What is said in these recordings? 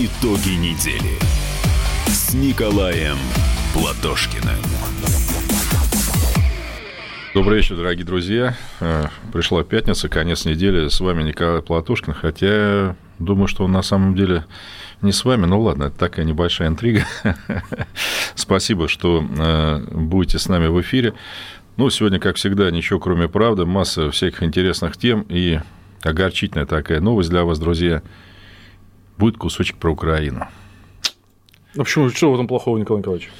Итоги недели с Николаем Платошкиным. Добрый вечер, дорогие друзья. Э, пришла пятница, конец недели. С вами Николай Платошкин. Хотя думаю, что он на самом деле не с вами. Ну ладно, это такая небольшая интрига. Спасибо, что э, будете с нами в эфире. Ну, сегодня, как всегда, ничего кроме правды. Масса всяких интересных тем и огорчительная такая новость для вас, друзья – будет кусочек про Украину. А почему? Что в этом плохого, Николай Николаевич?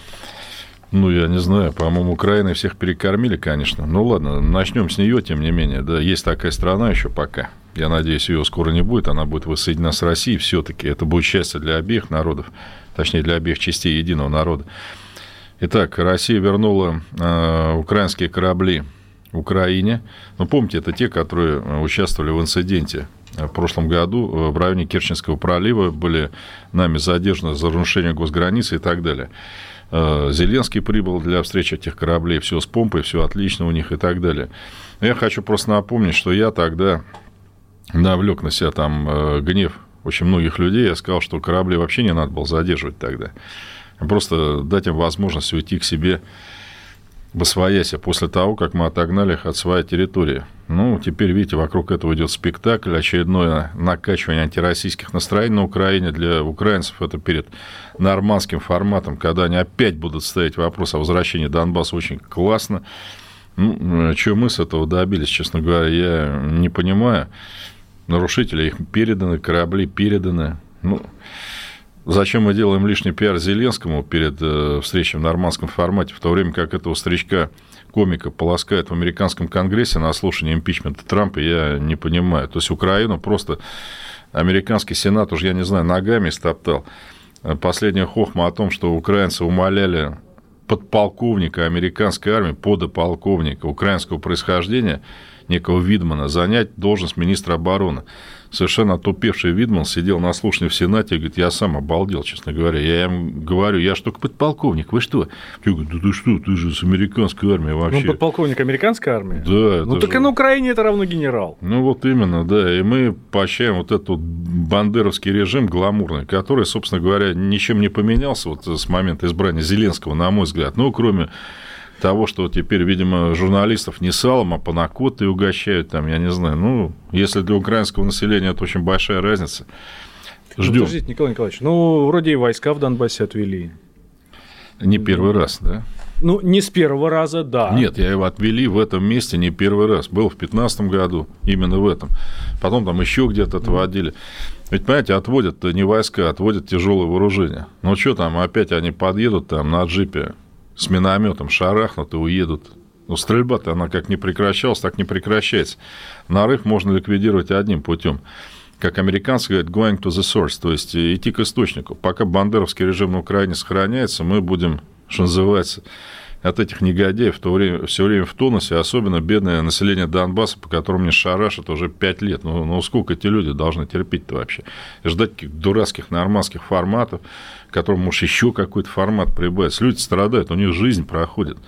Ну, я не знаю. По-моему, Украины всех перекормили, конечно. Ну, ладно, начнем с нее, тем не менее. Да, есть такая страна еще пока. Я надеюсь, ее скоро не будет. Она будет воссоединена с Россией. Все-таки это будет счастье для обеих народов, точнее, для обеих частей единого народа. Итак, Россия вернула э, украинские корабли Украине. Ну, помните, это те, которые э, участвовали в инциденте в прошлом году э, в районе Керченского пролива были нами задержаны за нарушение госграницы и так далее. Э, Зеленский прибыл для встречи этих кораблей, все с помпой, все отлично у них и так далее. Я хочу просто напомнить, что я тогда навлек на себя там э, гнев очень многих людей. Я сказал, что корабли вообще не надо было задерживать тогда. Просто дать им возможность уйти к себе в Освоясе после того, как мы отогнали их от своей территории. Ну, теперь, видите, вокруг этого идет спектакль, очередное накачивание антироссийских настроений на Украине. Для украинцев это перед нормандским форматом, когда они опять будут ставить вопрос о возвращении Донбасса очень классно. Ну, что мы с этого добились, честно говоря, я не понимаю. Нарушители их переданы, корабли переданы. Ну, Зачем мы делаем лишний пиар Зеленскому перед э, встречей в нормандском формате, в то время как этого старичка комика полоскает в американском конгрессе на слушании импичмента Трампа, я не понимаю. То есть Украину просто американский сенат уже, я не знаю, ногами стоптал. Последняя хохма о том, что украинцы умоляли подполковника американской армии, подополковника украинского происхождения, некого Видмана, занять должность министра обороны совершенно отупевший Видман сидел на слушании в Сенате и говорит, я сам обалдел, честно говоря. Я им говорю, я же только подполковник, вы что? Я говорю, да ты что, ты же с американской армией вообще. Ну, подполковник американской армии? Да. Ну, так же... и на Украине это равно генерал. Ну, вот именно, да. И мы поощряем вот этот вот бандеровский режим гламурный, который, собственно говоря, ничем не поменялся вот с момента избрания Зеленского, на мой взгляд. Ну, кроме того, что теперь, видимо, журналистов не салом, а панакотой угощают, там, я не знаю. Ну, если для украинского населения это очень большая разница. Ждем. Ну, подождите, Николай Николаевич, ну, вроде и войска в Донбассе отвели. Не первый ну, раз, да? Ну, не с первого раза, да. Нет, я его отвели в этом месте не первый раз. Был в 2015 году, именно в этом. Потом там еще где-то отводили. Ведь, понимаете, отводят не войска, отводят тяжелое вооружение. Ну, что там, опять они подъедут там на джипе с минометом шарахнут и уедут. Но стрельба-то она как не прекращалась, так не прекращается. Нарыв можно ликвидировать одним путем. Как американцы говорят, going to the source, то есть идти к источнику. Пока бандеровский режим на Украине сохраняется, мы будем, что называется, от этих негодяев в то время, все время в тонусе, особенно бедное население Донбасса, по которому мне шарашат уже пять лет. Ну, ну сколько эти люди должны терпеть-то вообще? Ждать каких дурацких нормандских форматов, которым, может, еще какой-то формат прибавить. Люди страдают, у них жизнь проходит.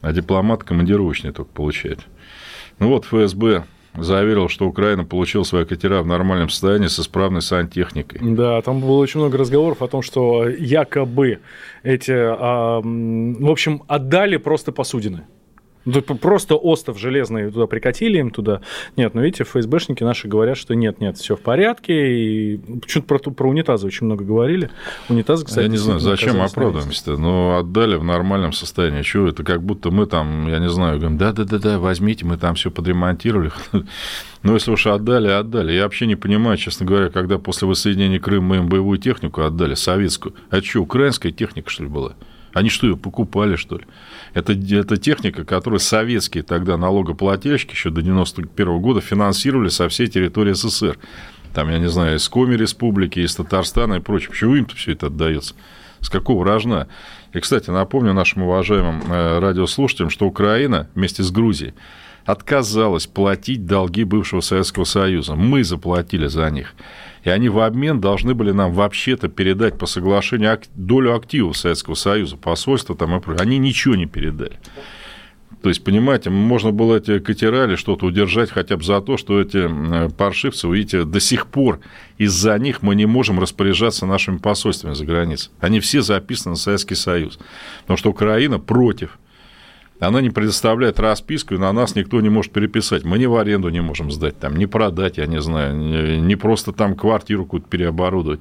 А дипломат командировочный только получает. Ну вот ФСБ заверил, что Украина получила свои катера в нормальном состоянии с исправной сантехникой. Да, там было очень много разговоров о том, что якобы эти, а, в общем, отдали просто посудины. Просто остов железный туда прикатили им туда. Нет, ну видите, ФСБшники наши говорят, что нет, нет, все в порядке. И почему-то про, про унитазы очень много говорили. Унитазы, кстати, Я не знаю, зачем оправдываемся-то? Ну, отдали в нормальном состоянии. Чего это? Как будто мы там, я не знаю, говорим, да-да-да, возьмите, мы там все подремонтировали. Ну, если уж отдали, отдали. Я вообще не понимаю, честно говоря, когда после воссоединения Крыма мы им боевую технику отдали, советскую. А что, украинская техника, что ли, была? Они что, ее покупали, что ли? Это, это техника, которую советские тогда налогоплательщики еще до 91 года финансировали со всей территории СССР. Там, я не знаю, из Коми республики, из Татарстана и прочее. Почему им-то все это отдается? С какого рожна? И, кстати, напомню нашим уважаемым э, радиослушателям, что Украина вместе с Грузией отказалась платить долги бывшего Советского Союза. Мы заплатили за них. И они в обмен должны были нам вообще-то передать по соглашению долю активов Советского Союза, посольства там и прочее. Они ничего не передали. То есть, понимаете, можно было эти катера или что-то удержать хотя бы за то, что эти паршивцы, видите, до сих пор из-за них мы не можем распоряжаться нашими посольствами за границей. Они все записаны на Советский Союз. Потому что Украина против она не предоставляет расписку, и на нас никто не может переписать. Мы ни в аренду не можем сдать, там, не продать, я не знаю, не просто там квартиру какую-то переоборудовать.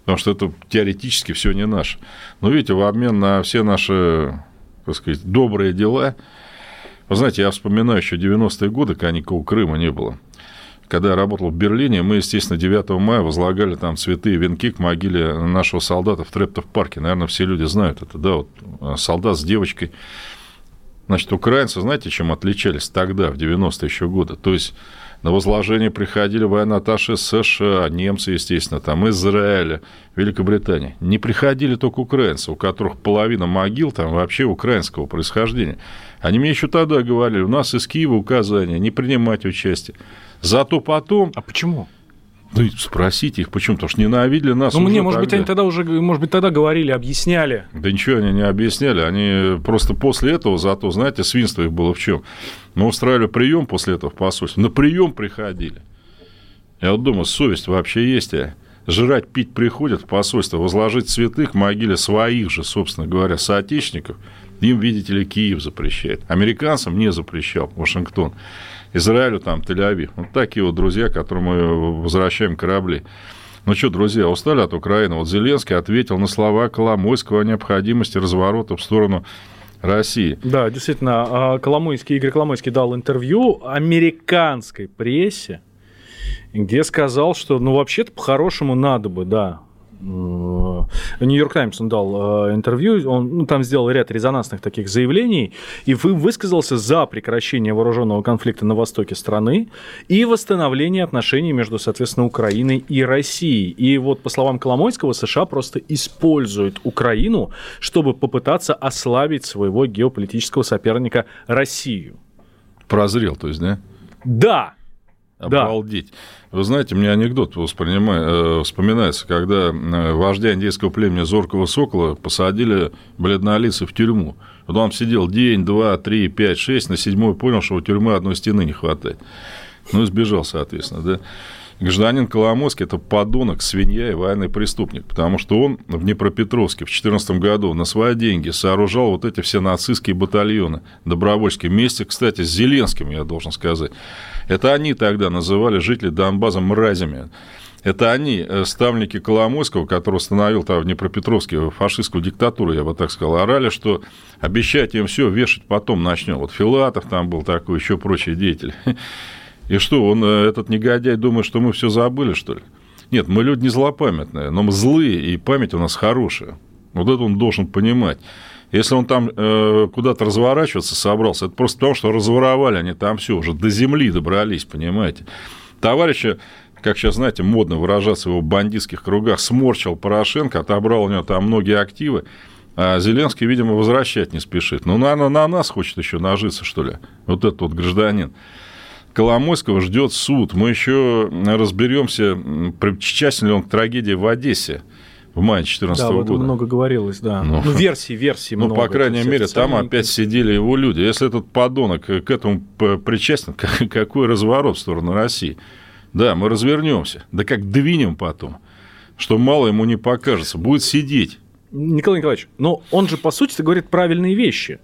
Потому что это теоретически все не наше. Но видите, в обмен на все наши, так сказать, добрые дела, вы знаете, я вспоминаю еще 90-е годы, когда никакого Крыма не было. Когда я работал в Берлине, мы, естественно, 9 мая возлагали там цветы и венки к могиле нашего солдата в Трептов парке. Наверное, все люди знают это, да, вот э, солдат с девочкой Значит, украинцы, знаете, чем отличались тогда, в 90-е еще годы? То есть, на возложение приходили военно-атташе США, немцы, естественно, там, Израиля, Великобритания. Не приходили только украинцы, у которых половина могил там вообще украинского происхождения. Они мне еще тогда говорили, у нас из Киева указания не принимать участие. Зато потом... А почему? Ну, спросите их, почему? Потому что ненавидели нас Ну, мне, может тогда. быть, они тогда уже, может быть, тогда говорили, объясняли. Да ничего они не объясняли. Они просто после этого, зато, знаете, свинство их было в чем? Мы устраивали прием после этого в посольстве. На прием приходили. Я вот думаю, совесть вообще есть, а? Жрать, пить приходят в посольство, возложить цветы к могиле своих же, собственно говоря, соотечественников. Им, видите ли, Киев запрещает. Американцам не запрещал Вашингтон. Израилю, там, Тель-Авив. Вот такие вот друзья, которым мы возвращаем корабли. Ну что, друзья, устали от Украины? Вот Зеленский ответил на слова Коломойского о необходимости разворота в сторону России. Да, действительно, а, Коломойский, Игорь Коломойский дал интервью американской прессе, где сказал, что, ну, вообще-то, по-хорошему надо бы, да, Нью-Йорк Таймс он дал э, интервью, он ну, там сделал ряд резонансных таких заявлений и высказался за прекращение вооруженного конфликта на востоке страны и восстановление отношений между, соответственно, Украиной и Россией. И вот, по словам Коломойского, США просто используют Украину, чтобы попытаться ослабить своего геополитического соперника Россию. Прозрел, то есть, да? Да, Обалдеть. Да. Вы знаете, мне анекдот э, вспоминается, когда э, вождя индейского племени Зоркого Сокола посадили бледнолицы в тюрьму. Вот он сидел день, два, три, пять, шесть, на седьмой понял, что у тюрьмы одной стены не хватает. Ну, и сбежал, соответственно, да. Гражданин Коломойский – это подонок, свинья и военный преступник, потому что он в Днепропетровске в 2014 году на свои деньги сооружал вот эти все нацистские батальоны добровольческие, вместе, кстати, с Зеленским, я должен сказать. Это они тогда называли жителей Донбасса мразями. Это они, э, ставники Коломойского, который установил там в Днепропетровске фашистскую диктатуру, я бы так сказал, орали, что обещать им все, вешать потом начнем. Вот Филатов там был такой, еще прочие деятели. И что, он, э, этот негодяй, думает, что мы все забыли, что ли? Нет, мы люди не злопамятные, но мы злые, и память у нас хорошая. Вот это он должен понимать. Если он там э, куда-то разворачиваться собрался, это просто потому, что разворовали они там все, уже до земли добрались, понимаете. Товарища, как сейчас, знаете, модно выражаться в его бандитских кругах, сморчил Порошенко, отобрал у него там многие активы, а Зеленский, видимо, возвращать не спешит. Ну, наверное, на нас хочет еще нажиться, что ли, вот этот вот гражданин. Коломойского ждет суд. Мы еще разберемся, причастен ли он к трагедии в Одессе в мае 2014 да, года. Да, много говорилось, да. Ну, ну версии, версии Ну, много, по крайней мере, там опять сидели его люди. Если этот подонок к этому причастен, какой разворот в сторону России? Да, мы развернемся. Да как двинем потом, что мало ему не покажется. Будет сидеть. Николай Николаевич, но он же, по сути, говорит правильные вещи.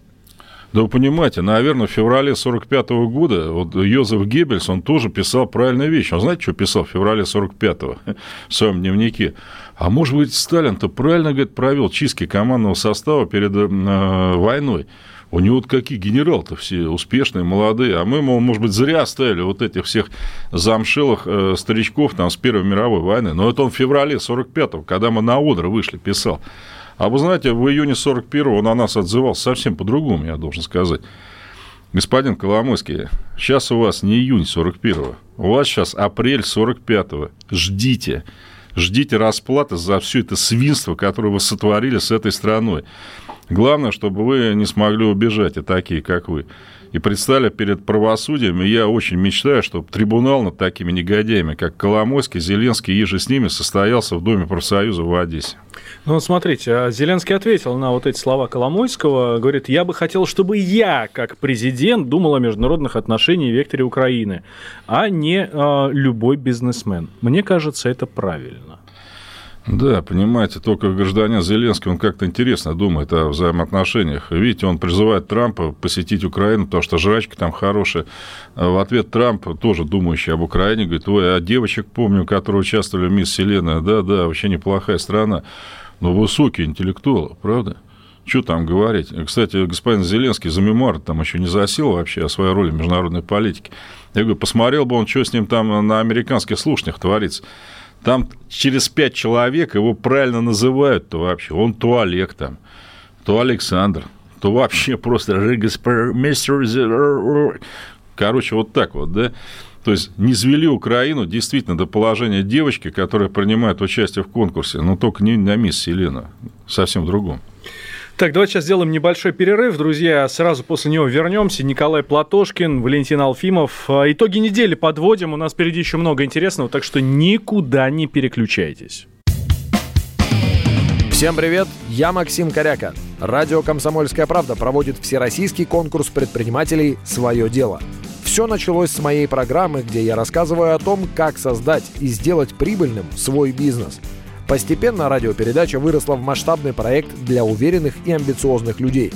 Да вы понимаете, наверное, в феврале 45 -го года вот Йозеф Геббельс, он тоже писал правильные вещи. Он знаете, что писал в феврале 45-го в своем дневнике? А может быть, Сталин-то правильно, говорит, провел чистки командного состава перед э, войной. У него вот какие генералы-то все успешные, молодые. А мы, мол, может быть, зря оставили вот этих всех замшелых э, старичков там с Первой мировой войны. Но это он в феврале 45-го, когда мы на Одер вышли, писал. А вы знаете, в июне 41-го он о нас отзывался совсем по-другому, я должен сказать. Господин Коломойский, сейчас у вас не июнь 41-го, у вас сейчас апрель 45-го. Ждите. Ждите расплаты за все это свинство, которое вы сотворили с этой страной. Главное, чтобы вы не смогли убежать, и такие, как вы и предстали перед правосудием. И я очень мечтаю, чтобы трибунал над такими негодяями, как Коломойский, Зеленский и же с ними состоялся в Доме профсоюза в Одессе. Ну, смотрите, а Зеленский ответил на вот эти слова Коломойского. Говорит, я бы хотел, чтобы я, как президент, думал о международных отношениях и векторе Украины, а не э, любой бизнесмен. Мне кажется, это правильно. Да, понимаете, только гражданин Зеленский, он как-то интересно думает о взаимоотношениях. Видите, он призывает Трампа посетить Украину, потому что жрачка там хорошая. А в ответ Трамп, тоже думающий об Украине, говорит, ой, а девочек помню, которые участвовали в «Мисс Вселенная». Да, да, вообще неплохая страна. Но высокие интеллектуалы, правда? Что там говорить? Кстати, господин Зеленский за мемуар там еще не засел вообще о своей роли в международной политике. Я говорю, посмотрел бы он, что с ним там на американских слушаниях творится. Там через пять человек его правильно называют-то вообще. Он то Олег там, то Александр, то вообще просто мистер... Короче, вот так вот, да? То есть не звели Украину действительно до положения девочки, которая принимает участие в конкурсе, но только не на мисс Селена, совсем другом. Так, давайте сейчас сделаем небольшой перерыв, друзья. Сразу после него вернемся. Николай Платошкин, Валентин Алфимов. А, итоги недели подводим. У нас впереди еще много интересного, так что никуда не переключайтесь. Всем привет, я Максим Коряка. Радио «Комсомольская правда» проводит всероссийский конкурс предпринимателей «Свое дело». Все началось с моей программы, где я рассказываю о том, как создать и сделать прибыльным свой бизнес – Постепенно радиопередача выросла в масштабный проект для уверенных и амбициозных людей.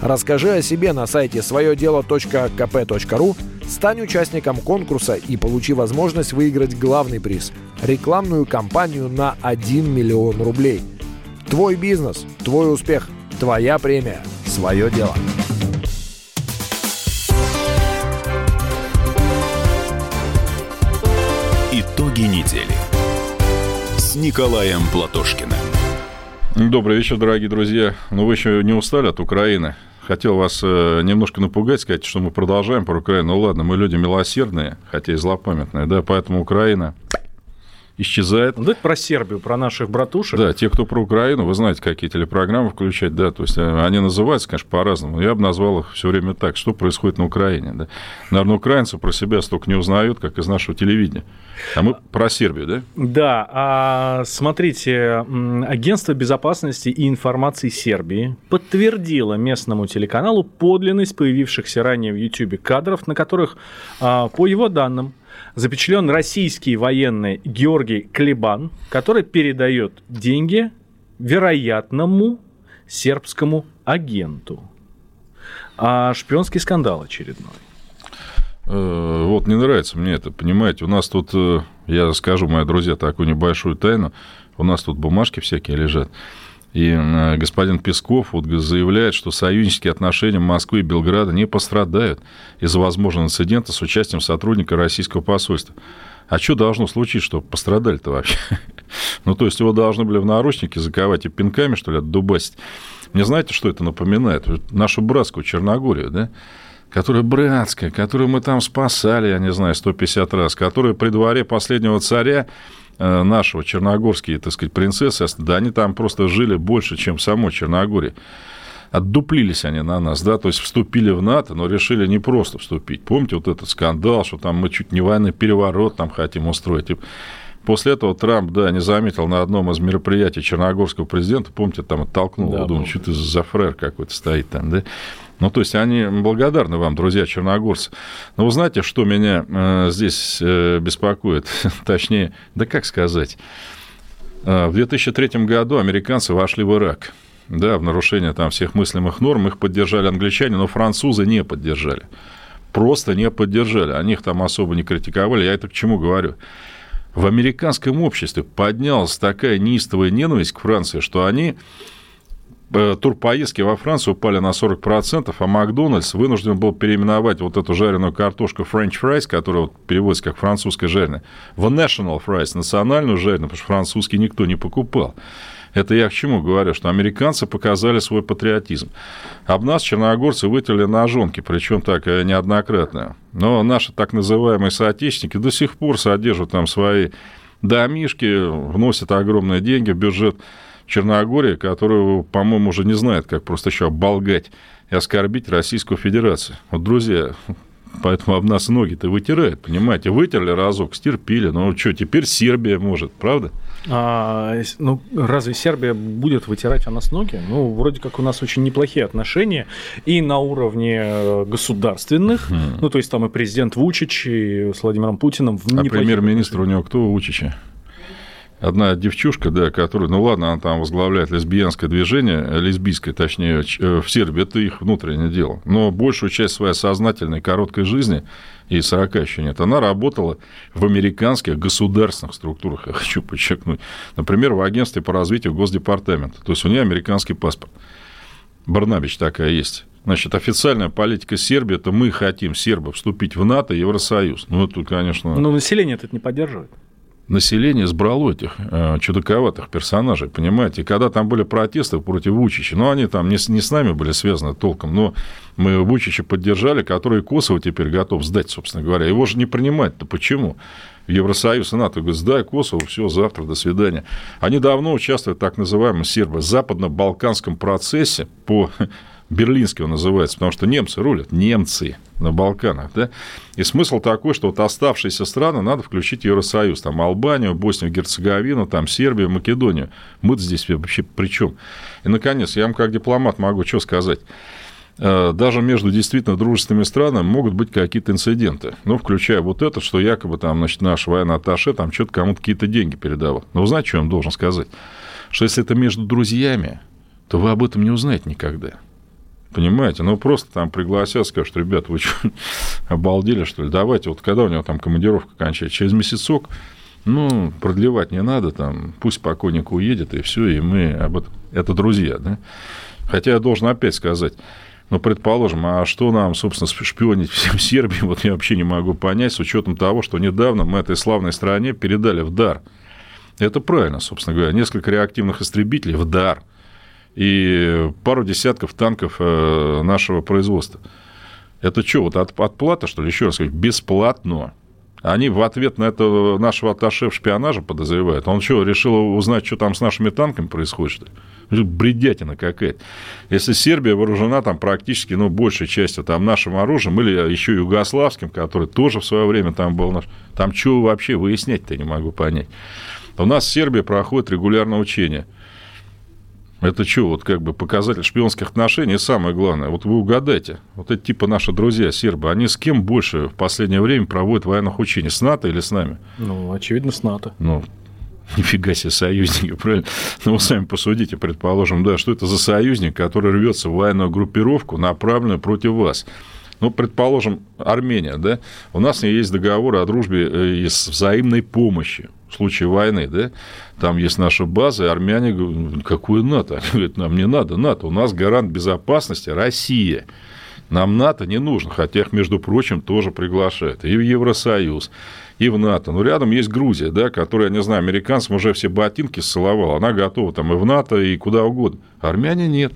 Расскажи о себе на сайте своедело.кп.ру, стань участником конкурса и получи возможность выиграть главный приз – рекламную кампанию на 1 миллион рублей. Твой бизнес, твой успех, твоя премия, свое дело. Итоги недели Николаем Платошкиным. Добрый вечер, дорогие друзья. Ну, вы еще не устали от Украины? Хотел вас э, немножко напугать, сказать, что мы продолжаем про Украину. Ну ладно, мы люди милосердные, хотя и злопамятные, да, поэтому Украина исчезает. Ну, это про Сербию, про наших братушек. Да, те, кто про Украину, вы знаете, какие телепрограммы включать, да, то есть э, они называются, конечно, по-разному. Я бы назвал их все время так, что происходит на Украине, да. Наверное, украинцы про себя столько не узнают, как из нашего телевидения. А мы про Сербию, да? Да, а, смотрите, агентство безопасности и информации Сербии подтвердило местному телеканалу подлинность появившихся ранее в YouTube кадров, на которых, а, по его данным, запечатлен российский военный Георгий Клебан, который передает деньги вероятному сербскому агенту. А шпионский скандал очередной. Э, вот не нравится мне это, понимаете, у нас тут, э, я расскажу, мои друзья, такую небольшую тайну, у нас тут бумажки всякие лежат, и э, господин Песков вот заявляет, что союзнические отношения Москвы и Белграда не пострадают из-за возможного инцидента с участием сотрудника российского посольства. А что должно случиться, чтобы пострадали-то вообще? ну, то есть его должны были в наручники заковать и пинками, что ли, отдубасить. Мне знаете, что это напоминает? Нашу братскую Черногорию, да? которая братская, которую мы там спасали, я не знаю, 150 раз, которая при дворе последнего царя нашего черногорские, так сказать, принцессы, да они там просто жили больше, чем в самой Черногории. Отдуплились они на нас, да, то есть вступили в НАТО, но решили не просто вступить. Помните вот этот скандал, что там мы чуть не военный переворот там хотим устроить. После этого Трамп, да, не заметил на одном из мероприятий черногорского президента, помните, там оттолкнул, да, думаю, что ты за фрер какой-то стоит там, да. Ну, то есть они благодарны вам, друзья черногорцы. Но вы знаете, что меня э, здесь э, беспокоит? Точнее, да как сказать? Э, в 2003 году американцы вошли в Ирак. Да, в нарушение там всех мыслимых норм. Их поддержали англичане, но французы не поддержали. Просто не поддержали. Они их там особо не критиковали. Я это к чему говорю? В американском обществе поднялась такая неистовая ненависть к Франции, что они Э, турпоездки во Францию упали на 40%, а Макдональдс вынужден был переименовать вот эту жареную картошку French fries, которая вот переводится как французская жареная, в national fries, национальную жареную, потому что французский никто не покупал. Это я к чему говорю, что американцы показали свой патриотизм. Об нас черногорцы вытерли ножонки, причем так э, неоднократно. Но наши так называемые соотечественники до сих пор содержат там свои домишки, вносят огромные деньги в бюджет Черногории, которую, по-моему, уже не знает, как просто еще оболгать и оскорбить Российскую Федерацию. Вот, друзья, Поэтому об нас ноги-то вытирают, понимаете? Вытерли разок, стерпили. Ну что, теперь Сербия может, правда? А, ну, разве Сербия будет вытирать о нас ноги? Ну, вроде как у нас очень неплохие отношения и на уровне э, государственных, хм. ну, то есть там и президент Вучич, и с Владимиром Путиным. А премьер-министр у него кто Вучича? Одна девчушка, да, которая, ну ладно, она там возглавляет лесбиянское движение, лесбийское, точнее, э, в Сербии, это их внутреннее дело. Но большую часть своей сознательной короткой жизни, и 40 еще нет, она работала в американских государственных структурах, я хочу подчеркнуть. Например, в агентстве по развитию Госдепартамента. То есть у нее американский паспорт. Барнабич такая есть. Значит, официальная политика Сербии – это мы хотим, сербы, вступить в НАТО Евросоюз. Ну, это, конечно... Но население это не поддерживает население сбрало этих э, чудаковатых персонажей, понимаете? когда там были протесты против Вучича, ну, они там не, не с нами были связаны толком, но мы Вучича поддержали, который Косово теперь готов сдать, собственно говоря. Его же не принимать-то почему? Евросоюз и НАТО говорит, сдай Косово, все, завтра, до свидания. Они давно участвуют в так называемом сербо западно-балканском процессе по Берлинский он называется, потому что немцы рулят, немцы на Балканах, да, и смысл такой, что вот оставшиеся страны надо включить в Евросоюз, там Албанию, Боснию, Герцеговину, там Сербию, Македонию, мы здесь вообще при чем? И, наконец, я вам как дипломат могу что сказать, э, даже между действительно дружественными странами могут быть какие-то инциденты. Ну, включая вот это, что якобы там, значит, наш военный атташе там что-то кому-то какие-то деньги передавал. Но вы знаете, что я вам должен сказать? Что если это между друзьями, то вы об этом не узнаете никогда. Понимаете? Ну, просто там пригласят, скажут, ребят, вы что, обалдели, что ли? Давайте, вот когда у него там командировка кончается? Через месяцок, ну, продлевать не надо, там, пусть покойник уедет, и все, и мы об этом... Это друзья, да? Хотя я должен опять сказать, ну, предположим, а что нам, собственно, шпионить всем Сербии, вот я вообще не могу понять, с учетом того, что недавно мы этой славной стране передали в дар. Это правильно, собственно говоря, несколько реактивных истребителей в дар – и пару десятков танков э, нашего производства. Это что, вот от, отплата, что ли? Еще раз говорю, бесплатно. Они в ответ на это нашего атташе в шпионаже подозревают. Он что, решил узнать, что там с нашими танками происходит, что ли? Бредятина какая-то. Если Сербия вооружена там практически, ну, большей частью там нашим оружием или еще югославским, который тоже в свое время там был наш, там что вообще выяснять-то не могу понять. У нас в Сербии проходит регулярное учение – это что, вот как бы показатель шпионских отношений? Самое главное, вот вы угадайте, вот эти типа наши друзья сербы, они с кем больше в последнее время проводят военных учений? С НАТО или с нами? Ну, очевидно, с НАТО. Ну, нифига себе союзники, правильно? Ну, вы сами посудите, предположим, да, что это за союзник, который рвется в военную группировку, направленную против вас. Ну, предположим, Армения, да, у нас есть договор о дружбе э, и взаимной помощи в случае войны, да, там есть наша база, и армяне говорят, «Ну, какую НАТО? Они говорят, нам не надо НАТО, у нас гарант безопасности Россия. Нам НАТО не нужно, хотя их, между прочим, тоже приглашают. И в Евросоюз, и в НАТО. Но рядом есть Грузия, да, которая, я не знаю, американцам уже все ботинки ссыловала. Она готова там и в НАТО, и куда угодно. Армяне нет.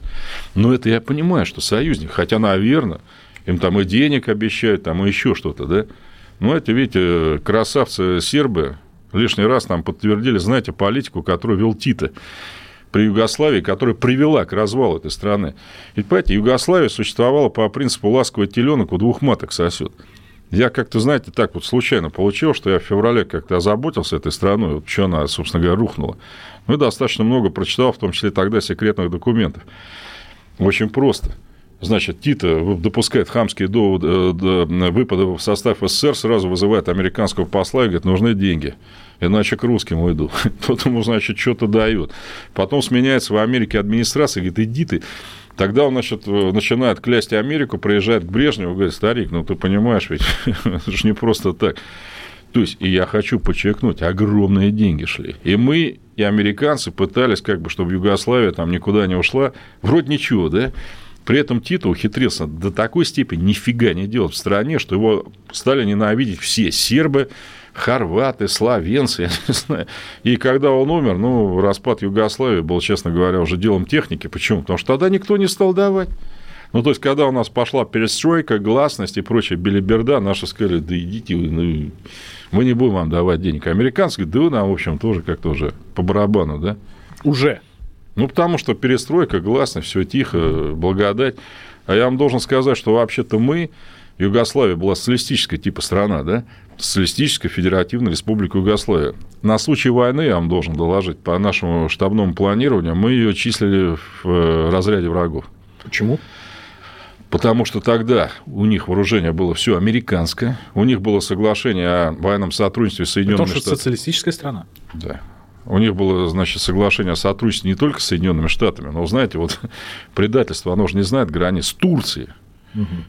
Но это я понимаю, что союзник. Хотя, наверное, им там и денег обещают, там и еще что-то, да. Ну, это, видите, красавцы сербы, лишний раз нам подтвердили, знаете, политику, которую вел Тита при Югославии, которая привела к развалу этой страны. Ведь, понимаете, Югославия существовала по принципу ласковый теленок у двух маток сосет. Я как-то, знаете, так вот случайно получил, что я в феврале как-то озаботился этой страной, вот что она, собственно говоря, рухнула. Ну и достаточно много прочитал, в том числе тогда секретных документов. Очень просто – Значит, Тита допускает хамские доводы, э, выпады в состав СССР, сразу вызывает американского посла и говорит, нужны деньги, иначе к русским уйду. Тот ему, значит, что-то дают. Потом сменяется в Америке администрация, говорит, иди ты. Тогда он, значит, э, начинает клясть Америку, приезжает к Брежневу, говорит, старик, ну ты понимаешь, ведь это же не просто так. То есть, и я хочу подчеркнуть, огромные деньги шли. И мы, и американцы пытались, как бы, чтобы Югославия там никуда не ушла. Вроде ничего, да? При этом Тито ухитрился до такой степени нифига не делать в стране, что его стали ненавидеть все сербы, хорваты, словенцы, я не знаю. И когда он умер, ну, распад Югославии был, честно говоря, уже делом техники. Почему? Потому что тогда никто не стал давать. Ну, то есть, когда у нас пошла перестройка, гласность и прочая белиберда, наши сказали, да идите вы, ну, мы не будем вам давать денег. Американцы говорят, да вы нам, в общем, тоже как-то уже по барабану, да? Уже. Ну, потому что перестройка, гласность, все тихо, благодать. А я вам должен сказать, что вообще-то мы, Югославия была социалистическая типа страна, да? Социалистическая Федеративная Республика Югославия. На случай войны, я вам должен доложить, по нашему штабному планированию, мы ее числили в э, разряде врагов. Почему? Потому что тогда у них вооружение было все американское, у них было соглашение о военном сотрудничестве с Соединенными Потому что Штатами. социалистическая страна. Да. У них было, значит, соглашение о сотрудничестве не только с Соединенными Штатами, но, знаете, вот предательство, оно же не знает границ Турции.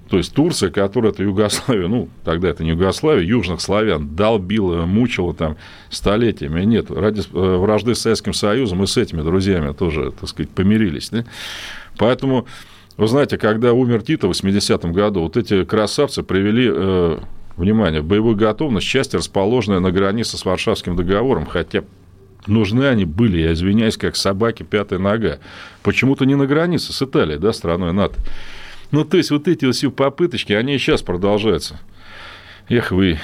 То есть Турция, которая это Югославия, ну, тогда это не Югославия, южных славян, долбила, мучила там столетиями. Нет, ради э, вражды с Советским Союзом и с этими друзьями тоже, так сказать, помирились. Да? Поэтому, вы знаете, когда умер Тито в 80-м году, вот эти красавцы привели, э, внимание, боевую готовность, части, расположенные на границе с Варшавским договором, хотя нужны они были, я извиняюсь, как собаки пятая нога. Почему-то не на границе с Италией, да, страной НАТО. Ну, то есть, вот эти вот все попыточки, они и сейчас продолжаются. Эх вы,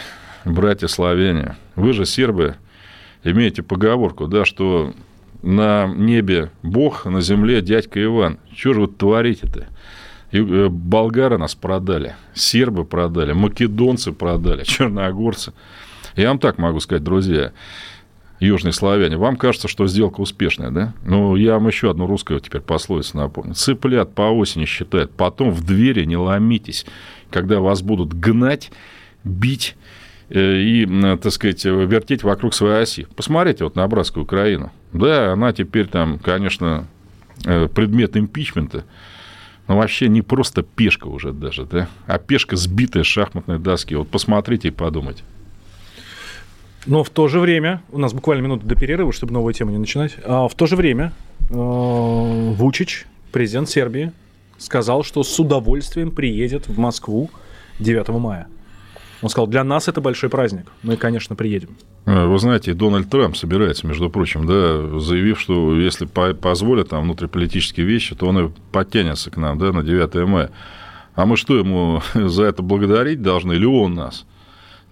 братья славяне, вы же сербы, имеете поговорку, да, что на небе Бог, на земле дядька Иван. Чего же вы творите-то? Э, Болгары нас продали, сербы продали, македонцы продали, черногорцы. Я вам так могу сказать, друзья, южные славяне, вам кажется, что сделка успешная, да? Ну, я вам еще одну русскую теперь пословицу напомню. Цыплят по осени считают, потом в двери не ломитесь, когда вас будут гнать, бить э, и, так сказать, вертеть вокруг своей оси. Посмотрите вот на братскую Украину. Да, она теперь там, конечно, э, предмет импичмента, но вообще не просто пешка уже даже, да, а пешка сбитая с шахматной доски. Вот посмотрите и подумайте. Но в то же время, у нас буквально минута до перерыва, чтобы новую тему не начинать, а в то же время э, Вучич, президент Сербии, сказал, что с удовольствием приедет в Москву 9 мая. Он сказал, для нас это большой праздник. Мы, конечно, приедем. Э, Вы знаете, Дональд Трамп собирается, между прочим, да, заявив, что если по- позволят там внутриполитические вещи, то он и подтянется к нам, да, на 9 мая. А мы что, ему за это благодарить должны, или он нас?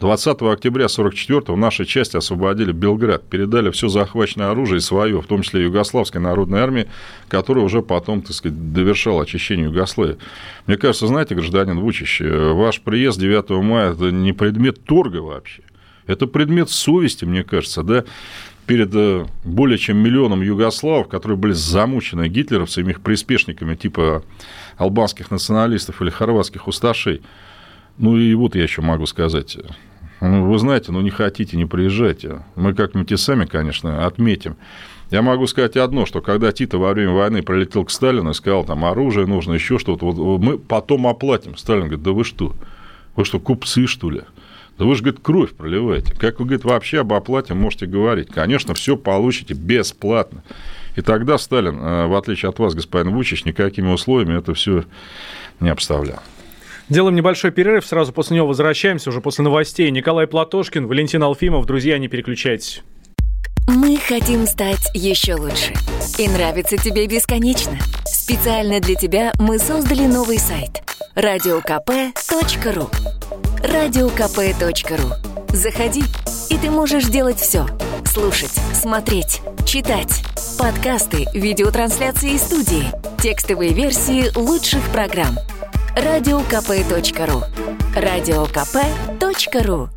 20 октября 1944 наши части освободили Белград, передали все захваченное оружие свое, в том числе Югославской народной армии, которая уже потом, так сказать, довершала очищение Югославии. Мне кажется, знаете, гражданин Вучич, э, ваш приезд 9 мая – это не предмет торга вообще. Это предмет совести, мне кажется, да, перед э, более чем миллионом югославов, которые были замучены гитлеровцами, их приспешниками типа албанских националистов или хорватских усташей. Ну и вот я еще могу сказать. Ну, Вы знаете, ну не хотите, не приезжайте. Мы как-нибудь и сами, конечно, отметим. Я могу сказать одно, что когда Тита во время войны прилетел к Сталину и сказал, там, оружие нужно, еще что-то, вот, мы потом оплатим. Сталин говорит, да вы что? Вы что, купцы, что ли? Да вы же, говорит, кровь проливаете. Как вы, говорит, вообще об оплате можете говорить? Конечно, все получите бесплатно. И тогда Сталин, э, в отличие от вас, господин Вучич, никакими условиями это все не обставлял. Делаем небольшой перерыв, сразу после него возвращаемся, уже после новостей. Николай Платошкин, Валентин Алфимов. Друзья, не переключайтесь. Мы хотим стать еще лучше. И нравится тебе бесконечно. Специально для тебя мы создали новый сайт – радиокп.ру радиокп.ру Заходи, и ты можешь делать все. Слушать, смотреть, читать. Подкасты, видеотрансляции из студии, текстовые версии лучших программ. радиокп.ру радиокп.ру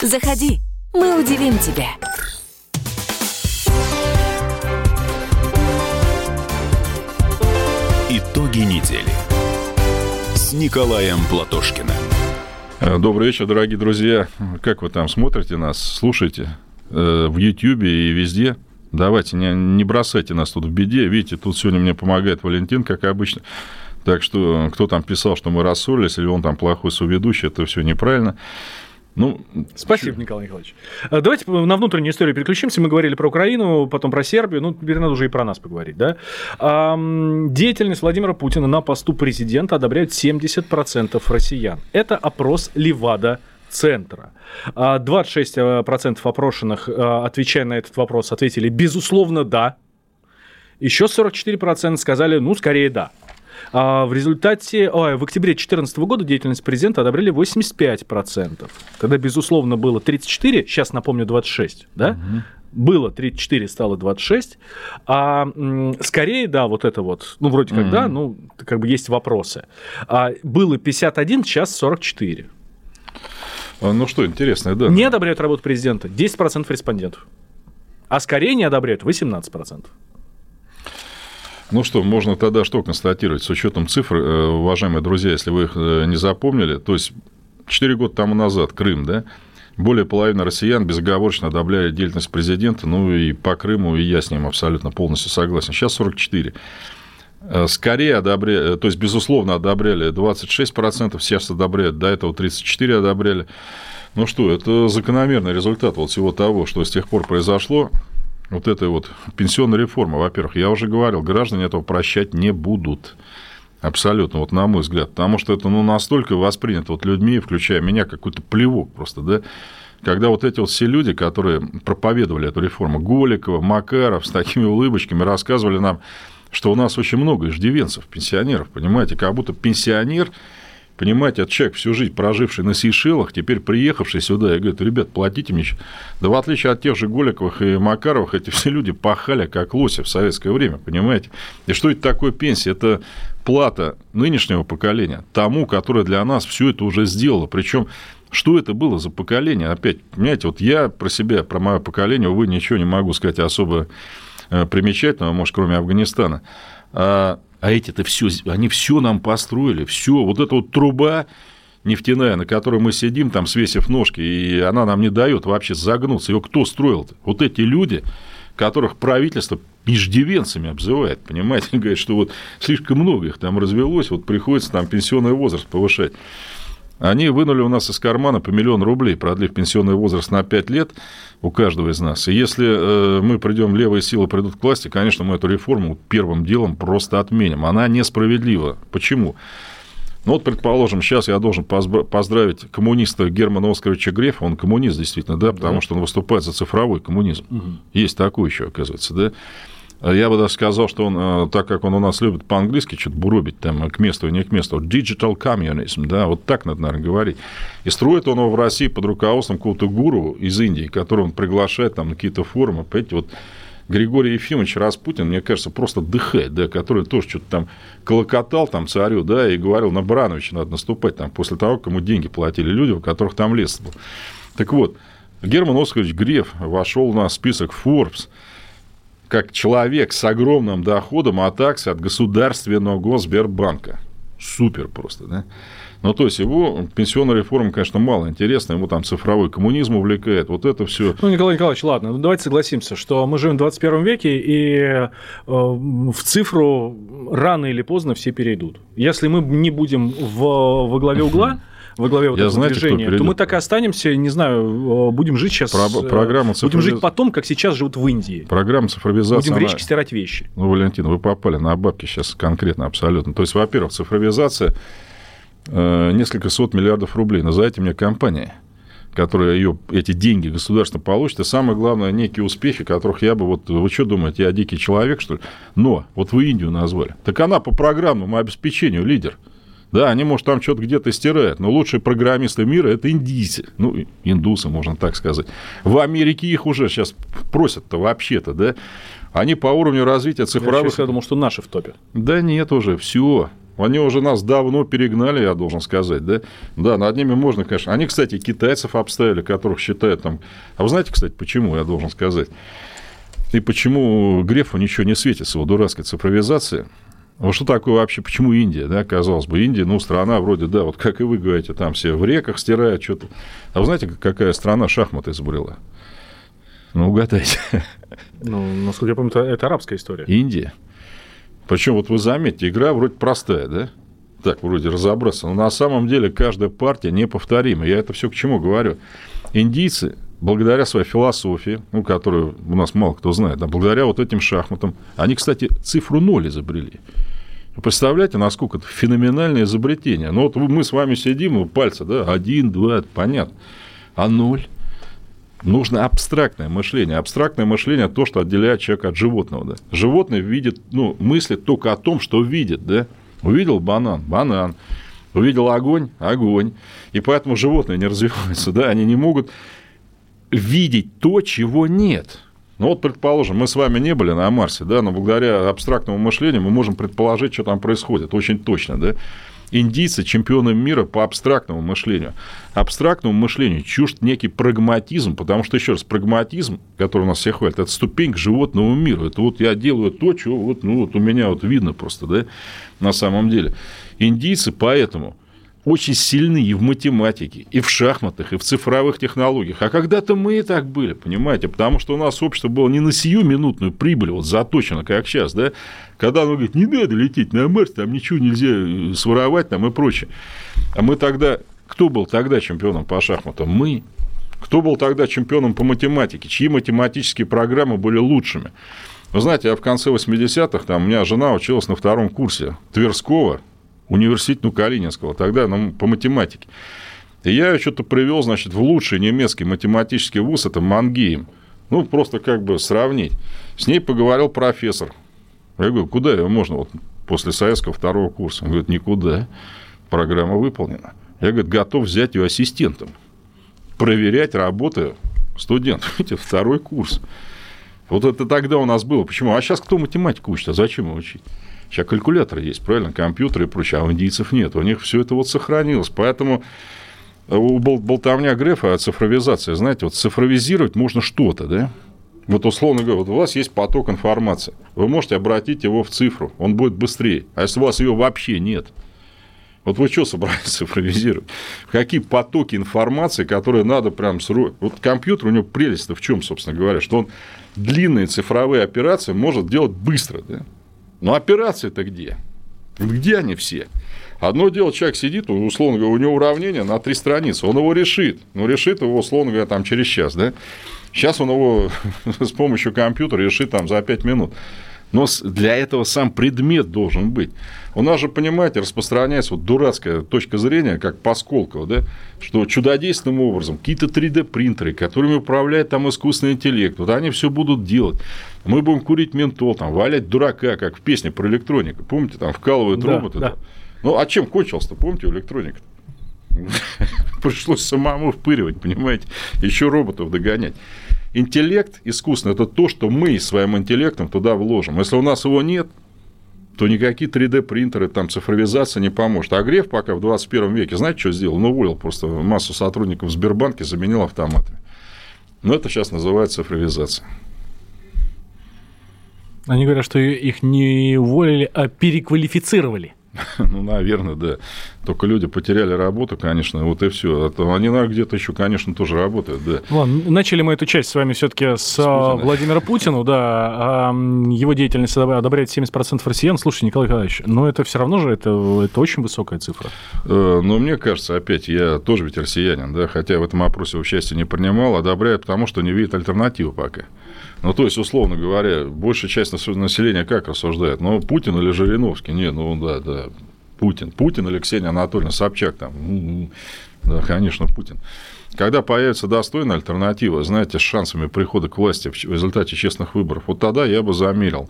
Заходи, мы удивим тебя. Итоги недели с Николаем Платошкиным. Э, Добрый вечер, дорогие друзья. Как вы там смотрите нас, слушаете э, в Ютьюбе и везде? Давайте, не, не бросайте нас тут в беде. Видите, тут сегодня мне помогает Валентин, как обычно. Так что кто там писал, что мы рассорились, или он там плохой соведущий, это все неправильно. Ну, Спасибо, Николай Николаевич. А, Давайте на внутреннюю историю переключимся. Мы говорили про Украину, потом про Сербию. Ну, теперь надо уже и про нас поговорить, да? Деятельность Владимира Путина на посту президента одобряют 70% россиян. Это опрос Левада центра. 26% опрошенных, отвечая на этот вопрос, ответили «безусловно, да». Еще 44% сказали «ну, скорее, да». А в результате, ой, в октябре 2014 года деятельность президента одобрили 85%. Тогда, безусловно, было 34, сейчас, напомню, 26, да? Угу было 34, стало 26. А скорее, да, вот это вот, ну, вроде как, mm-hmm. да, ну, как бы есть вопросы. А было 51, сейчас 44. А, ну что, интересно, да. Не одобряют работу президента 10% респондентов. А скорее не одобряют 18%. Ну что, можно тогда что констатировать с учетом цифр, э, уважаемые друзья, если вы их э, не запомнили, то есть 4 года тому назад Крым, да, более половины россиян безоговорочно одобряли деятельность президента, ну и по Крыму, и я с ним абсолютно полностью согласен. Сейчас 44. Э, скорее одобряли, то есть, безусловно, одобряли 26%, сейчас одобряют, до этого 34 одобряли. Ну что, это закономерный результат вот всего того, что с тех пор произошло вот этой вот пенсионной реформы, во-первых, я уже говорил, граждане этого прощать не будут. Абсолютно, вот на мой взгляд. Потому что это ну, настолько воспринято вот людьми, включая меня, какой-то плевок просто, да. Когда вот эти вот все люди, которые проповедовали эту реформу, Голикова, Макаров, с такими улыбочками рассказывали нам, что у нас очень много иждивенцев, пенсионеров, понимаете, как будто пенсионер Понимаете, этот человек всю жизнь проживший на Сейшелах, теперь приехавший сюда и говорит, ребят, платите мне. Да в отличие от тех же Голиковых и Макаровых, эти все люди пахали как лоси в советское время, понимаете? И что это такое пенсия? Это плата нынешнего поколения тому, которое для нас все это уже сделало. Причем что это было за поколение? Опять, понимаете, вот я про себя, про мое поколение, увы, ничего не могу сказать особо э, примечательного, может, кроме Афганистана. А эти-то все, они все нам построили, все, вот эта вот труба нефтяная, на которой мы сидим, там свесив ножки, и она нам не дает вообще загнуться. Ее кто строил -то? Вот эти люди, которых правительство иждивенцами обзывает, понимаете, говорит, что вот слишком много их там развелось, вот приходится там пенсионный возраст повышать. Они вынули у нас из кармана по миллиону рублей, продлив пенсионный возраст на 5 лет у каждого из нас. И если э, мы придем, левые силы придут к власти, конечно, мы эту реформу первым делом просто отменим. Она несправедлива. Почему? Ну вот, предположим, сейчас я должен поздравить коммуниста Германа Оскаровича Грефа, он коммунист действительно, да, потому да. что он выступает за цифровой коммунизм. Угу. Есть такой еще, оказывается, да. Я бы даже сказал, что он, э, так как он у нас любит по-английски что-то буробить там к месту не к месту, digital communism, да, вот так надо, наверное, говорить. И строит он его в России под руководством какого-то гуру из Индии, которого он приглашает там на какие-то форумы, понимаете, вот Григорий Ефимович Распутин, мне кажется, просто дыхает, да, который тоже что-то там колокотал там царю, да, и говорил, на Барановича надо наступать там после того, как ему деньги платили люди, у которых там лес был. Так вот, Герман Оскарович Греф вошел на список Forbes – как человек с огромным доходом от акций от государственного Госбербанка. Супер просто, да? Ну, то есть, его пенсионная реформа, конечно, мало интересна, ему там цифровой коммунизм увлекает, вот это все. Ну, Николай Николаевич, ладно, ну, давайте согласимся, что мы живем в 21 веке, и э, в цифру рано или поздно все перейдут. Если мы не будем в, во главе угла, во главе вот Я этого знаете, движения, то мы так и останемся, не знаю, э, будем жить сейчас... Про- программа цифровиз... Будем жить потом, как сейчас живут в Индии. Программа цифровизации... Будем в речке она... стирать вещи. Ну, Валентин, вы попали на бабки сейчас конкретно, абсолютно. То есть, во-первых, цифровизация э, несколько сот миллиардов рублей. Назовите мне компании которые ее, эти деньги государство получит, и самое главное, некие успехи, которых я бы, вот, вы что думаете, я дикий человек, что ли? Но, вот вы Индию назвали. Так она по программному обеспечению лидер. Да, они, может, там что-то где-то стирают, но лучшие программисты мира – это индийцы. Ну, индусы, можно так сказать. В Америке их уже сейчас просят-то вообще-то, да? Они по уровню развития цифровых... Я, я думал, что наши в топе. Да нет уже, все. Они уже нас давно перегнали, я должен сказать, да? Да, над ними можно, конечно. Они, кстати, китайцев обставили, которых считают там... А вы знаете, кстати, почему, я должен сказать? И почему Грефу ничего не светит с его дурацкой цифровизацией? Ну, что такое вообще, почему Индия, да, казалось бы, Индия, ну, страна вроде, да, вот как и вы говорите, там все в реках стирают что-то. А вы знаете, какая страна шахматы изобрела? Ну, угадайте. Ну, насколько я помню, это арабская история. Индия. Причем, вот вы заметите, игра вроде простая, да? Так, вроде разобраться. Но на самом деле каждая партия неповторима. Я это все к чему говорю. Индийцы благодаря своей философии, ну, которую у нас мало кто знает, да, благодаря вот этим шахматам, они, кстати, цифру ноль изобрели. Представляете, насколько это феноменальное изобретение. Ну, вот мы с вами сидим, пальцы, да, один, два, понятно. А ноль? Нужно абстрактное мышление. Абстрактное мышление – то, что отделяет человека от животного. Да? Животное видит, ну, мыслит только о том, что видит. Да? Увидел банан – банан. Увидел огонь – огонь. И поэтому животные не развиваются. Да? Они не могут видеть то, чего нет. Ну вот, предположим, мы с вами не были на Марсе, да, но благодаря абстрактному мышлению мы можем предположить, что там происходит, очень точно, да индийцы чемпионы мира по абстрактному мышлению. Абстрактному мышлению чужд некий прагматизм, потому что, еще раз, прагматизм, который у нас всех хватит, это ступень к животному миру. Это вот я делаю то, что вот, ну, вот у меня вот видно просто, да, на самом деле. Индийцы поэтому очень сильны и в математике, и в шахматах, и в цифровых технологиях. А когда-то мы и так были, понимаете, потому что у нас общество было не на сию минутную прибыль, вот заточено, как сейчас, да, когда оно говорит, не надо лететь на Марс, там ничего нельзя э, своровать там и прочее. А мы тогда, кто был тогда чемпионом по шахматам? Мы. Кто был тогда чемпионом по математике? Чьи математические программы были лучшими? Вы знаете, я в конце 80-х, там, у меня жена училась на втором курсе Тверского, университет ну, Калининского, тогда ну, по математике. И я что-то привел, значит, в лучший немецкий математический вуз, это Мангейм. Ну, просто как бы сравнить. С ней поговорил профессор. Я говорю, куда ее можно вот после советского второго курса? Он говорит, никуда. Программа выполнена. Я, говорит, готов взять ее ассистентом. Проверять работы студентов. Видите, второй курс. Вот это тогда у нас было. Почему? А сейчас кто математику учит? А зачем его учить? Сейчас калькулятор есть, правильно, компьютеры и прочее, а у индийцев нет. У них все это вот сохранилось. Поэтому у болтовня Грефа цифровизации, знаете, вот цифровизировать можно что-то, да? Вот условно говоря, вот у вас есть поток информации. Вы можете обратить его в цифру, он будет быстрее. А если у вас ее вообще нет, вот вы что собрались цифровизировать? Какие потоки информации, которые надо прям срочно... Вот компьютер, у него прелесть-то в чем, собственно говоря, что он длинные цифровые операции может делать быстро, да? Но операции-то где? Где они все? Одно дело, человек сидит, условно говоря, у него уравнение на три страницы, он его решит, но решит его, условно говоря, там через час, да? Сейчас он его с помощью компьютера решит там за пять минут. Но для этого сам предмет должен быть. У нас же, понимаете, распространяется вот дурацкая точка зрения, как Пасколкова, да, что чудодейственным образом какие-то 3D-принтеры, которыми управляет там искусственный интеллект, вот они все будут делать. Мы будем курить ментол, там, валять дурака, как в песне про электронику. Помните, там вкалывают да, роботы. Да. Ну, а чем кончился-то, помните, электроника? Пришлось самому впыривать, понимаете, еще роботов догонять. Интеллект искусственный – это то, что мы своим интеллектом туда вложим. Если у нас его нет, то никакие 3D-принтеры, там, цифровизация не поможет. А Греф пока в 21 веке, знаете, что сделал? Он уволил просто массу сотрудников в Сбербанке, заменил автоматами. Но это сейчас называется цифровизация. Они говорят, что их не уволили, а переквалифицировали. Ну, наверное, да. Только люди потеряли работу, конечно, вот и все. А они, наверное, где-то еще, конечно, тоже работают, да. Ладно, начали мы эту часть с вами все-таки с, с а, Владимира Путина, да. А его деятельность одобряет 70% россиян. Слушай, Николай Николаевич, но это все равно же это, это очень высокая цифра. Э, но мне кажется, опять, я тоже ведь россиянин, да, хотя в этом опросе участие не принимал, одобряет, потому что не видит альтернативы пока. Ну, то есть, условно говоря, большая часть населения как рассуждает? Ну, Путин или Жириновский? Не, ну, да, да, Путин. Путин или Ксения Анатольевна Собчак там. Да, конечно, Путин. Когда появится достойная альтернатива, знаете, с шансами прихода к власти в результате честных выборов, вот тогда я бы замерил.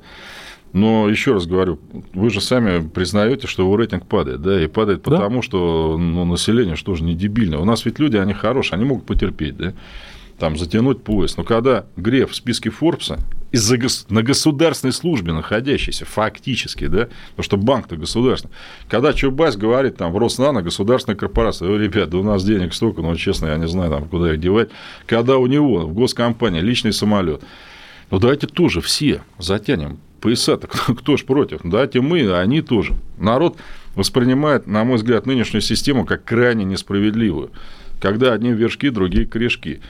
Но еще раз говорю, вы же сами признаете, что его рейтинг падает, да, и падает потому, да? что ну, население что же не дебильное. У нас ведь люди, они хорошие, они могут потерпеть, да там, затянуть пояс. Но когда Греф в списке Форбса из-за на государственной службе находящийся, фактически, да, потому что банк-то государственный. Когда Чубайс говорит там в Роснано, государственная корпорация, Ой, ребят, да у нас денег столько, но честно, я не знаю, там, куда их девать. Когда у него в госкомпании личный самолет, ну давайте тоже все затянем пояса-то, кто, кто ж против? Давайте мы, а они тоже. Народ воспринимает, на мой взгляд, нынешнюю систему как крайне несправедливую, когда одни вершки, другие корешки.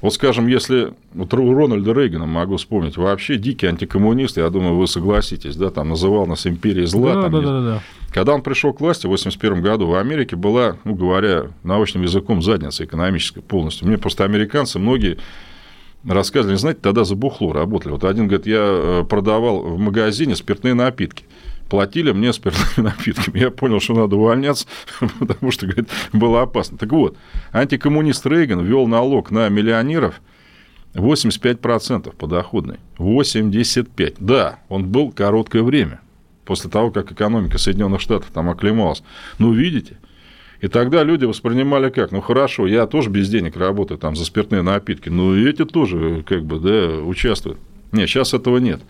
Вот, скажем, если вот Рональда Рейгана могу вспомнить, вообще дикий антикоммунист, я думаю, вы согласитесь, да, там называл нас империей зла. Да, там да, да, да. Когда он пришел к власти в 1981 году, в Америке была, ну, говоря научным языком, задница экономическая полностью. Мне просто американцы многие рассказывали, знаете, тогда за бухло работали. Вот один говорит, я э, продавал в магазине спиртные напитки. Платили мне спиртными напитками. Я понял, что надо увольняться, потому что, говорит, было опасно. Так вот, антикоммунист Рейган ввел налог на миллионеров 85% подоходный. 85. Да, он был короткое время, после того, как экономика Соединенных Штатов там оклемалась. Ну, видите, и тогда люди воспринимали как, ну хорошо, я тоже без денег работаю там за спиртные напитки, но и эти тоже как бы, да, участвуют. Нет, сейчас этого нет.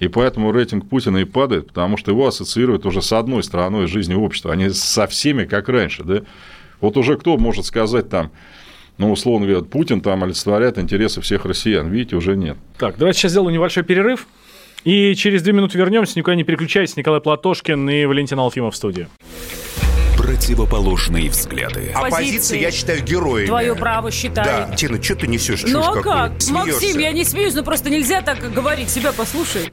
И поэтому рейтинг Путина и падает, потому что его ассоциируют уже с одной стороной жизни общества, а не со всеми, как раньше. Да? Вот уже кто может сказать там, ну, условно говоря, Путин там олицетворяет интересы всех россиян. Видите, уже нет. Так, давайте сейчас сделаем небольшой перерыв. И через две минуты вернемся. Никуда не переключайтесь. Николай Платошкин и Валентин Алфимов в студии. Противоположные взгляды. Оппозиция, я считаю, героями. Твое право считаю. Да, Тина, что ты несешь? Ну а как? Максим, я не смеюсь, но просто нельзя так говорить. Себя послушай.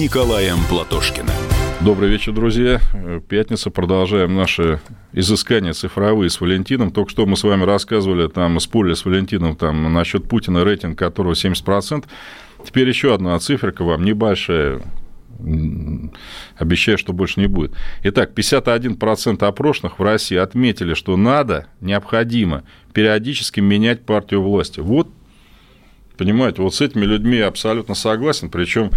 Николаем Платошкиным. Добрый вечер, друзья. Пятница. Продолжаем наши изыскания цифровые с Валентином. Только что мы с вами рассказывали, там, спорили с Валентином там, насчет Путина, рейтинг которого 70%. Теперь еще одна циферка вам, небольшая. Обещаю, что больше не будет. Итак, 51% опрошенных в России отметили, что надо, необходимо периодически менять партию власти. Вот, понимаете, вот с этими людьми я абсолютно согласен. Причем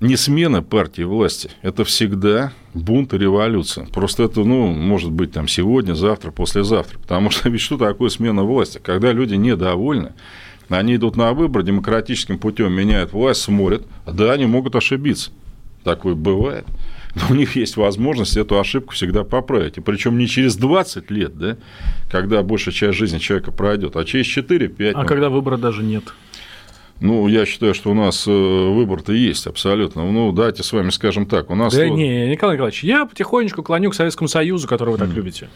не смена партии власти, это всегда бунт и революция. Просто это, ну, может быть, там сегодня, завтра, послезавтра. Потому что ведь что такое смена власти? Когда люди недовольны, они идут на выборы, демократическим путем меняют власть, смотрят, да, они могут ошибиться. Такое бывает. Но у них есть возможность эту ошибку всегда поправить. И причем не через 20 лет, да, когда большая часть жизни человека пройдет, а через 4-5. А когда выбора даже нет. Ну, я считаю, что у нас э, выбор-то есть абсолютно. Ну, давайте с вами скажем так. У нас Да вот не, Николай Николаевич, я потихонечку клоню к Советскому Союзу, который вы так любите.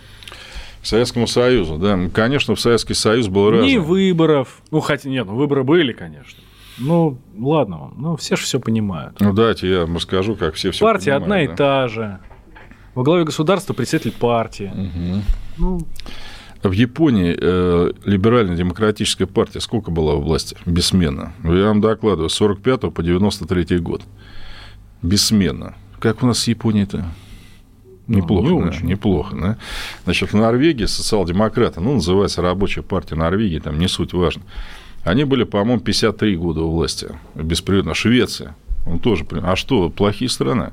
к Советскому Союзу, да. Конечно, в Советский Союз был разный. Ни выборов. Ну, хотя нет, ну выборы были, конечно. Ну, ладно вам. Ну, все же все понимают. Ну, давайте я вам расскажу, как все все Партия одна и та же. Во главе государства председатель партии. Ну, В Японии э, либерально-демократическая партия сколько была у власти? Бессменно. Я вам докладываю, с 45 по 93 год. Бессменно. Как у нас с Японией-то? Неплохо, Ну, не да, очень. неплохо, да. Значит, в Норвегии социал-демократы, ну, называется рабочая партия Норвегии, там не суть важно. Они были, по-моему, 53 года у власти, беспрерывно. Швеция, он тоже, при- а что, плохие страны?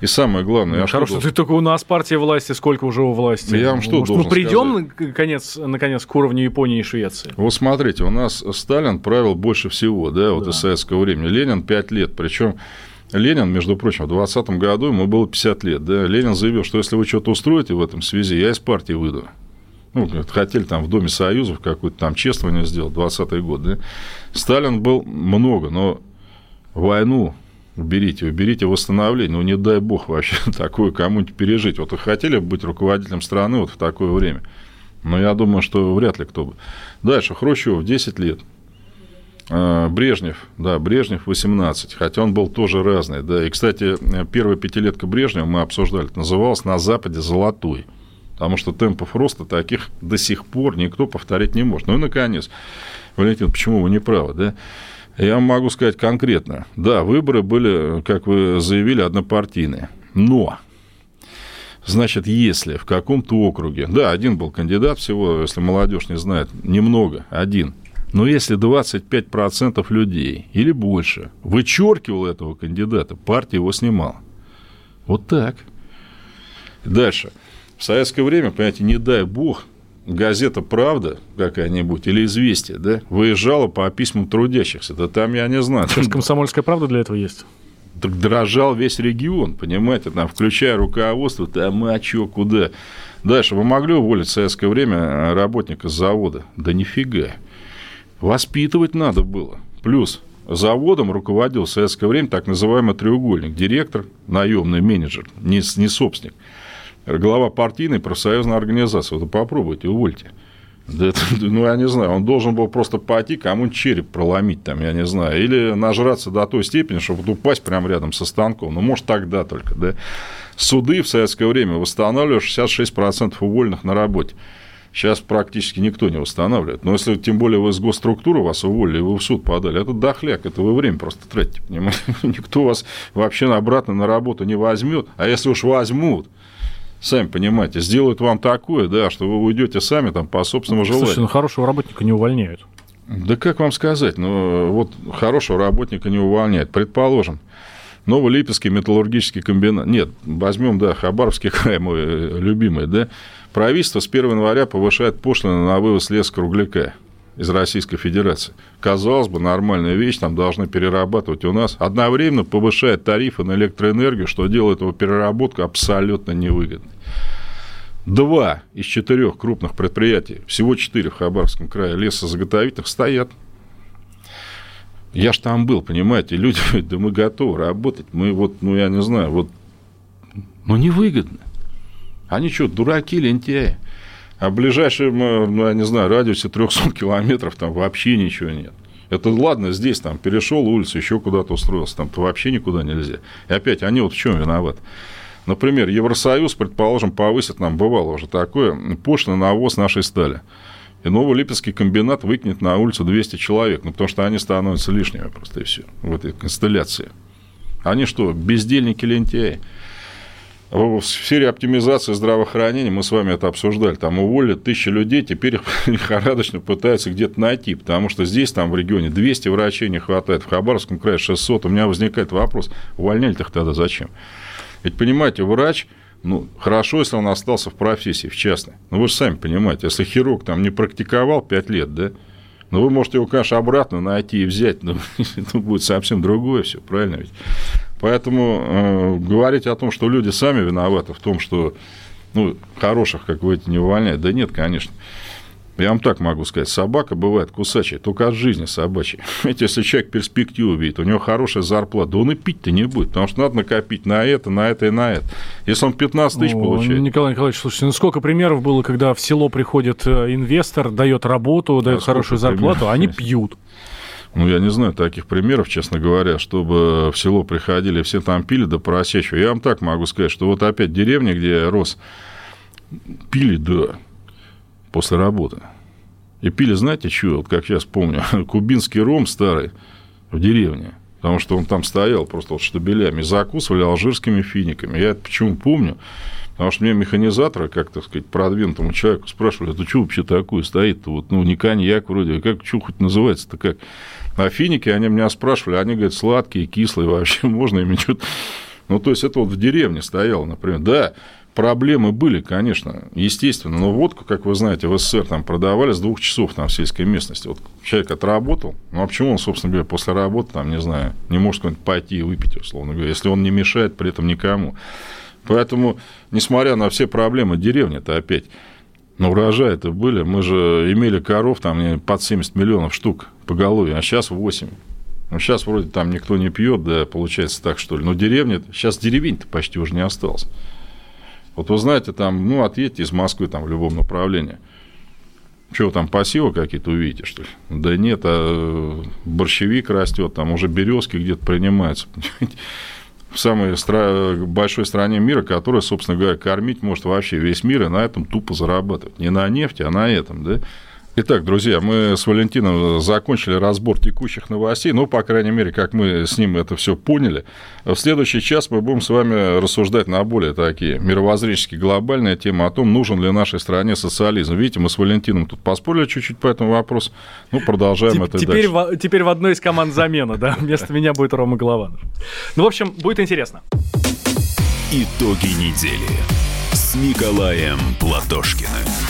И самое главное, а что хорошо, должен- ты только у нас партия власти, сколько уже у власти? Я вам что Может, должен мы придем наконец, наконец к уровню Японии и Швеции? Вот смотрите, у нас Сталин правил больше всего, да, вот Да. из советского времени. Ленин 5 лет, причем Ленин, между прочим, в 20 году ему было 50 лет, да, Ленин заявил, что если вы что-то устроите в этом связи, я из партии выйду. Ну, хотели там в Доме Союзов какое-то там чествование сделать, 20 год, да. Сталин был много, но войну уберите, уберите восстановление, ну, не дай бог вообще такое кому-нибудь пережить. Вот вы хотели бы быть руководителем страны вот в такое время? Но я думаю, что вряд ли кто бы. Дальше, Хрущев 10 лет. А, Брежнев, да, Брежнев 18, хотя он был тоже разный, да. И, кстати, первая пятилетка Брежнева мы обсуждали, называлась на Западе «Золотой», потому что темпов роста таких до сих пор никто повторять не может. Ну и, наконец, Валентин, почему вы не правы, да? Я могу сказать конкретно. Да, выборы были, как вы заявили, однопартийные. Но Значит, если в каком-то округе, да, один был кандидат всего, если молодежь не знает, немного, один, Но если 25% людей или больше вычеркивал этого кандидата, партия его снимала. Вот так. Дальше. В советское время, понимаете, не дай бог, газета «Правда» какая-нибудь или «Известия», да, выезжала по письмам трудящихся. Да там, я не знаю. Сейчас «Комсомольская правда» для этого есть? Так дрожал весь регион, понимаете, там, включая руководство, там, а чё, куда. Дальше, вы могли уволить в советское время работника с завода? Да нифига. Воспитывать надо было. Плюс заводом руководил в советское время так называемый треугольник. Директор, наемный менеджер, не, не собственник. Глава партийной профсоюзной организации. Вот попробуйте, увольте. Это, ну, я не знаю, он должен был просто пойти, кому-нибудь череп проломить там, я не знаю, или нажраться до той степени, чтобы упасть прямо рядом со станком. Ну, может, тогда только, да. Суды в советское время восстанавливали 66% уволенных на работе. Сейчас практически никто не восстанавливает. Но если тем более вы из госструктуры вас уволили, вы в суд подали, это дохляк, это вы время просто тратите, понимаете? Никто вас вообще обратно на работу не возьмет. А если уж возьмут, сами понимаете, сделают вам такое, да, что вы уйдете сами там по собственному желанию. Слушайте, ну хорошего работника не увольняют. Да как вам сказать, ну вот хорошего работника не увольняют. Предположим, Новолипецкий металлургический комбинат. Нет, возьмем, да, Хабаровский край мой э, любимый, да. Правительство с 1 января повышает пошлины на вывоз леса кругляка из Российской Федерации. Казалось бы, нормальная вещь, там должны перерабатывать у нас. Одновременно повышает тарифы на электроэнергию, что делает его переработку абсолютно невыгодной. Два из четырех крупных предприятий, всего четыре в Хабаровском крае лесозаготовительных, стоят. Я ж там был, понимаете, люди говорят, да мы готовы работать, мы вот, ну я не знаю, вот, ну невыгодно. Они что, дураки, лентяи? А в ближайшем, э, ну, я не знаю, радиусе 300 километров там вообще ничего нет. Это ладно, здесь там перешел улицу, еще куда-то устроился, там-то вообще никуда нельзя. И опять, они вот в чем виноваты? Например, Евросоюз, предположим, повысит, нам бывало уже такое, пошлины на нашей стали. И Новолипецкий комбинат выкинет на улицу 200 человек, ну, потому что они становятся лишними просто и все в этой констелляции. Они что, бездельники лентяи? В сфере оптимизации здравоохранения, мы с вами это обсуждали, там уволили тысячи людей, теперь их лихорадочно пытаются где-то найти, потому что здесь, там в регионе 200 врачей не хватает, в Хабаровском крае 600. У меня возникает вопрос, увольняли-то их тогда зачем? Ведь, понимаете, врач, ну, хорошо, если он остался в профессии, в частной. Но вы же сами понимаете, если хирург там не практиковал 5 лет, да, ну, вы можете его, конечно, обратно найти и взять, но это будет совсем другое все, правильно ведь? Поэтому э, говорить о том, что люди сами виноваты в том, что ну, хороших, как вы эти, не увольняют, да нет, конечно. Я вам так могу сказать, собака бывает кусачая, только от жизни собачьей. Ведь если человек перспективу видит, у него хорошая зарплата, да он и пить-то не будет, потому что надо накопить на это, на это и на это. Если он 15 тысяч О, получает... Николай Николаевич, слушайте, ну сколько примеров было, когда в село приходит э, инвестор, дает работу, дает а хорошую зарплату, примеров? они пьют. Ну, я не знаю таких примеров, честно говоря, чтобы в село приходили, все там пили до поросячьего. Я вам так могу сказать, что вот опять деревня, где я рос, пили, да, после работы. И пили, знаете, что, вот как сейчас помню, кубинский ром старый в деревне, потому что он там стоял просто вот штабелями, закусывали алжирскими финиками. Я это почему помню? Потому что мне механизатора, как, так сказать, продвинутому человеку спрашивали, это что вообще такое стоит-то? Вот, ну, не коньяк вроде, а как, что хоть называется-то как? А финики, они меня спрашивали, они говорят, сладкие, кислые, вообще можно ими что-то... Ну, то есть, это вот в деревне стояло, например. Да, проблемы были, конечно, естественно, но водку, как вы знаете, в СССР там продавали с двух часов там в сельской местности. Вот человек отработал, ну, а почему он, собственно говоря, после работы, там, не знаю, не может куда-нибудь пойти и выпить, условно говоря, если он не мешает при этом никому. Поэтому, несмотря на все проблемы деревни-то опять, но урожаи-то были, мы же имели коров там под 70 миллионов штук по голове, а сейчас 8. Ну, сейчас вроде там никто не пьет, да, получается так, что ли. Но деревня, сейчас деревень-то почти уже не осталось. Вот вы знаете, там, ну, отъедьте из Москвы там в любом направлении. Что там посевы какие-то увидите, что ли? Да нет, а борщевик растет, там уже березки где-то принимаются в самой стра... большой стране мира, которая, собственно говоря, кормить может вообще весь мир и на этом тупо зарабатывать. Не на нефти, а на этом, да? Итак, друзья, мы с Валентином закончили разбор текущих новостей, ну, по крайней мере, как мы с ним это все поняли. В следующий час мы будем с вами рассуждать на более такие мировоззренческие глобальные темы о том, нужен ли нашей стране социализм. Видите, мы с Валентином тут поспорили чуть-чуть по этому вопросу, ну, продолжаем Теп- это теперь дальше. В, теперь в одной из команд замена, да, вместо меня будет Рома Голованов. Ну, в общем, будет интересно. Итоги недели с Николаем Платошкиным.